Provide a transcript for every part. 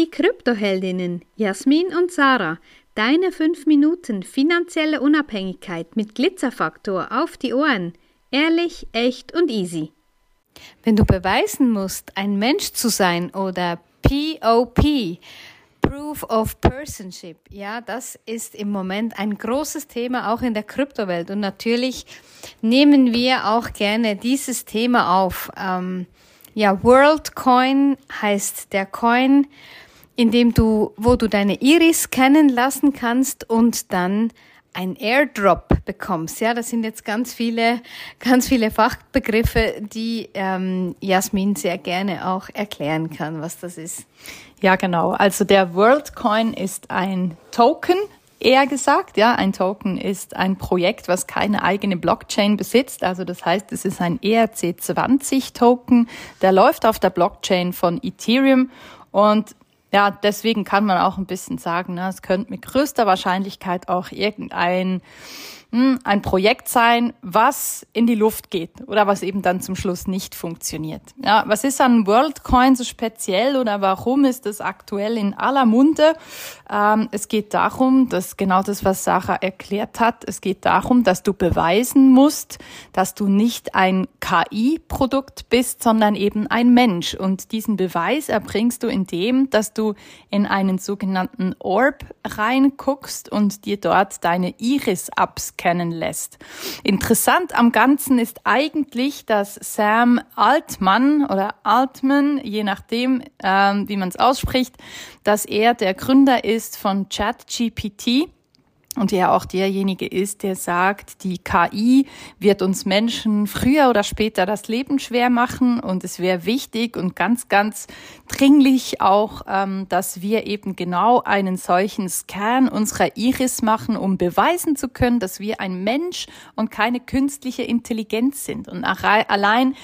die Kryptoheldinnen Jasmin und Sarah. Deine 5 Minuten finanzielle Unabhängigkeit mit Glitzerfaktor auf die Ohren. Ehrlich, echt und easy. Wenn du beweisen musst, ein Mensch zu sein oder POP, Proof of Personship, ja, das ist im Moment ein großes Thema auch in der Kryptowelt. Und natürlich nehmen wir auch gerne dieses Thema auf. Ähm, ja, WorldCoin heißt der Coin, in dem du, wo du deine Iris kennen lassen kannst und dann ein Airdrop bekommst. Ja, das sind jetzt ganz viele, ganz viele Fachbegriffe, die ähm, Jasmin sehr gerne auch erklären kann, was das ist. Ja, genau. Also der WorldCoin ist ein Token, eher gesagt. Ja, ein Token ist ein Projekt, was keine eigene Blockchain besitzt. Also das heißt, es ist ein ERC20 Token. Der läuft auf der Blockchain von Ethereum und ja, deswegen kann man auch ein bisschen sagen, ne, es könnte mit größter Wahrscheinlichkeit auch irgendein hm, ein Projekt sein, was in die Luft geht oder was eben dann zum Schluss nicht funktioniert. Ja, was ist an WorldCoin so speziell oder warum ist das aktuell in aller Munde? Ähm, es geht darum, dass genau das, was Sarah erklärt hat, es geht darum, dass du beweisen musst, dass du nicht ein KI-Produkt bist, sondern eben ein Mensch. Und diesen Beweis erbringst du indem, dass du in einen sogenannten Orb reinguckst und dir dort deine Iris abscannst kennen lässt. Interessant am Ganzen ist eigentlich, dass Sam Altman oder Altman, je nachdem, ähm, wie man es ausspricht, dass er der Gründer ist von ChatGPT und er auch derjenige ist, der sagt, die KI wird uns Menschen früher oder später das Leben schwer machen und es wäre wichtig und ganz, ganz dringlich auch, ähm, dass wir eben genau einen solchen Scan unserer Iris machen, um beweisen zu können, dass wir ein Mensch und keine künstliche Intelligenz sind. Und allein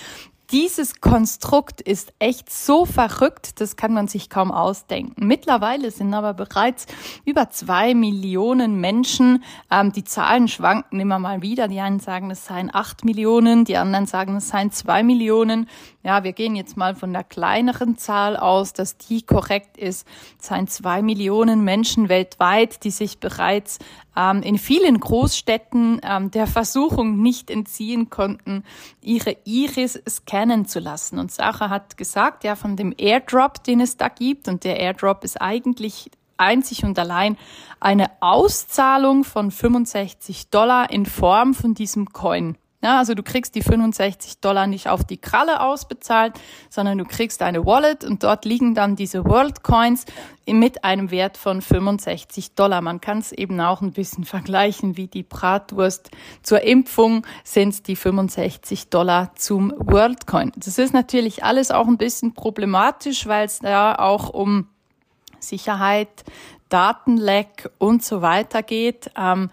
dieses Konstrukt ist echt so verrückt, das kann man sich kaum ausdenken. Mittlerweile sind aber bereits über zwei Millionen Menschen, ähm, die Zahlen schwanken immer mal wieder. Die einen sagen, es seien acht Millionen, die anderen sagen, es seien zwei Millionen. Ja, wir gehen jetzt mal von der kleineren Zahl aus, dass die korrekt ist. Es seien zwei Millionen Menschen weltweit, die sich bereits ähm, in vielen Großstädten ähm, der Versuchung nicht entziehen konnten, ihre Iris scannen zu lassen. Und Sarah hat gesagt, ja, von dem Airdrop, den es da gibt, und der Airdrop ist eigentlich einzig und allein eine Auszahlung von 65 Dollar in Form von diesem Coin. Ja, also du kriegst die 65 Dollar nicht auf die Kralle ausbezahlt, sondern du kriegst eine Wallet und dort liegen dann diese World Coins mit einem Wert von 65 Dollar. Man kann es eben auch ein bisschen vergleichen wie die Bratwurst zur Impfung sind die 65 Dollar zum World Coin. Das ist natürlich alles auch ein bisschen problematisch, weil es da auch um Sicherheit, Datenleck und so weiter geht. Ähm,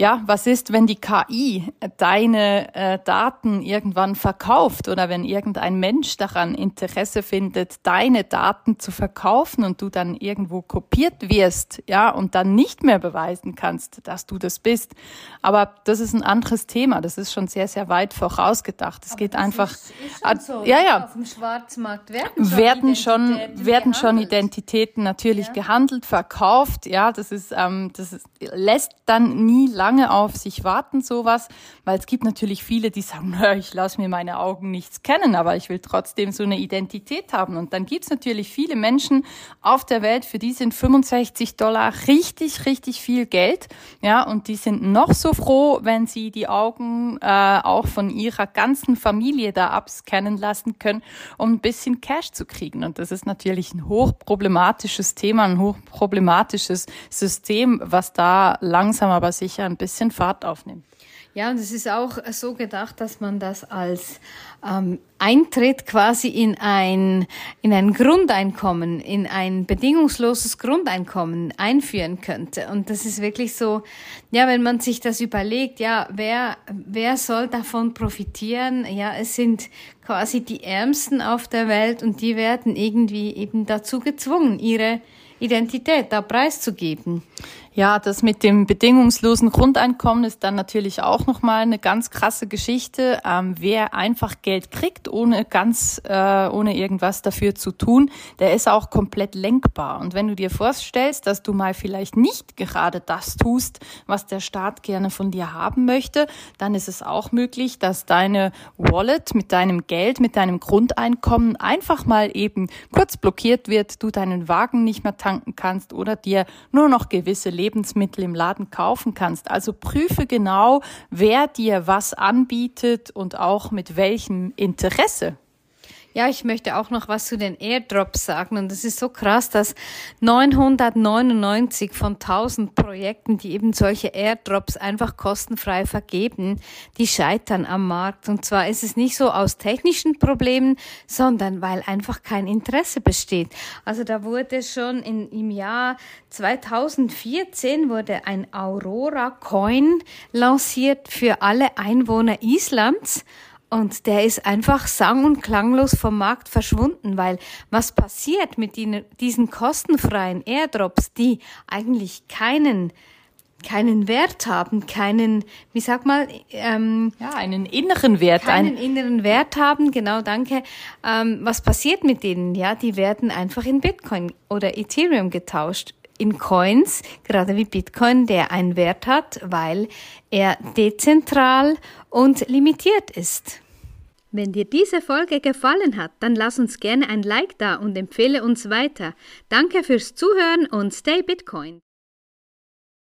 ja, was ist, wenn die KI deine äh, Daten irgendwann verkauft oder wenn irgendein Mensch daran Interesse findet, deine Daten zu verkaufen und du dann irgendwo kopiert wirst, ja, und dann nicht mehr beweisen kannst, dass du das bist. Aber das ist ein anderes Thema. Das ist schon sehr, sehr weit vorausgedacht. Es geht einfach, ist, ist so, ja, ja. Auf dem Schwarzmarkt werden schon, werden schon, werden schon Identitäten natürlich ja. gehandelt, verkauft. Ja, das ist, ähm, das ist, lässt dann nie lang lange auf sich warten, sowas, weil es gibt natürlich viele, die sagen, na, ich lasse mir meine Augen nichts kennen, aber ich will trotzdem so eine Identität haben. Und dann gibt es natürlich viele Menschen auf der Welt, für die sind 65 Dollar richtig, richtig viel Geld. Ja, und die sind noch so froh, wenn sie die Augen äh, auch von ihrer ganzen Familie da abscannen lassen können, um ein bisschen Cash zu kriegen. Und das ist natürlich ein hochproblematisches Thema, ein hochproblematisches System, was da langsam aber sicher ein bisschen Fahrt aufnimmt. Ja, und es ist auch so gedacht, dass man das als ähm, Eintritt quasi in ein, in ein Grundeinkommen, in ein bedingungsloses Grundeinkommen einführen könnte. Und das ist wirklich so, ja, wenn man sich das überlegt, ja, wer, wer soll davon profitieren? Ja, es sind quasi die Ärmsten auf der Welt und die werden irgendwie eben dazu gezwungen, ihre Identität da preiszugeben. Ja, das mit dem bedingungslosen Grundeinkommen ist dann natürlich auch nochmal eine ganz krasse Geschichte. Ähm, wer einfach Geld kriegt, ohne ganz, äh, ohne irgendwas dafür zu tun, der ist auch komplett lenkbar. Und wenn du dir vorstellst, dass du mal vielleicht nicht gerade das tust, was der Staat gerne von dir haben möchte, dann ist es auch möglich, dass deine Wallet mit deinem Geld, mit deinem Grundeinkommen einfach mal eben kurz blockiert wird, du deinen Wagen nicht mehr tanken kannst oder dir nur noch gewisse Lebensmittel Lebensmittel im Laden kaufen kannst. Also prüfe genau, wer dir was anbietet und auch mit welchem Interesse. Ja, ich möchte auch noch was zu den Airdrops sagen. Und es ist so krass, dass 999 von 1000 Projekten, die eben solche Airdrops einfach kostenfrei vergeben, die scheitern am Markt. Und zwar ist es nicht so aus technischen Problemen, sondern weil einfach kein Interesse besteht. Also da wurde schon in, im Jahr 2014 wurde ein Aurora Coin lanciert für alle Einwohner Islands. Und der ist einfach sang- und klanglos vom Markt verschwunden, weil was passiert mit diesen kostenfreien Airdrops, die eigentlich keinen keinen Wert haben, keinen, wie sag mal, ähm, ja, einen inneren Wert, keinen inneren Wert haben, genau, danke. Ähm, was passiert mit denen? Ja, die werden einfach in Bitcoin oder Ethereum getauscht in Coins, gerade wie Bitcoin, der einen Wert hat, weil er dezentral und limitiert ist. Wenn dir diese Folge gefallen hat, dann lass uns gerne ein Like da und empfehle uns weiter. Danke fürs Zuhören und stay Bitcoin.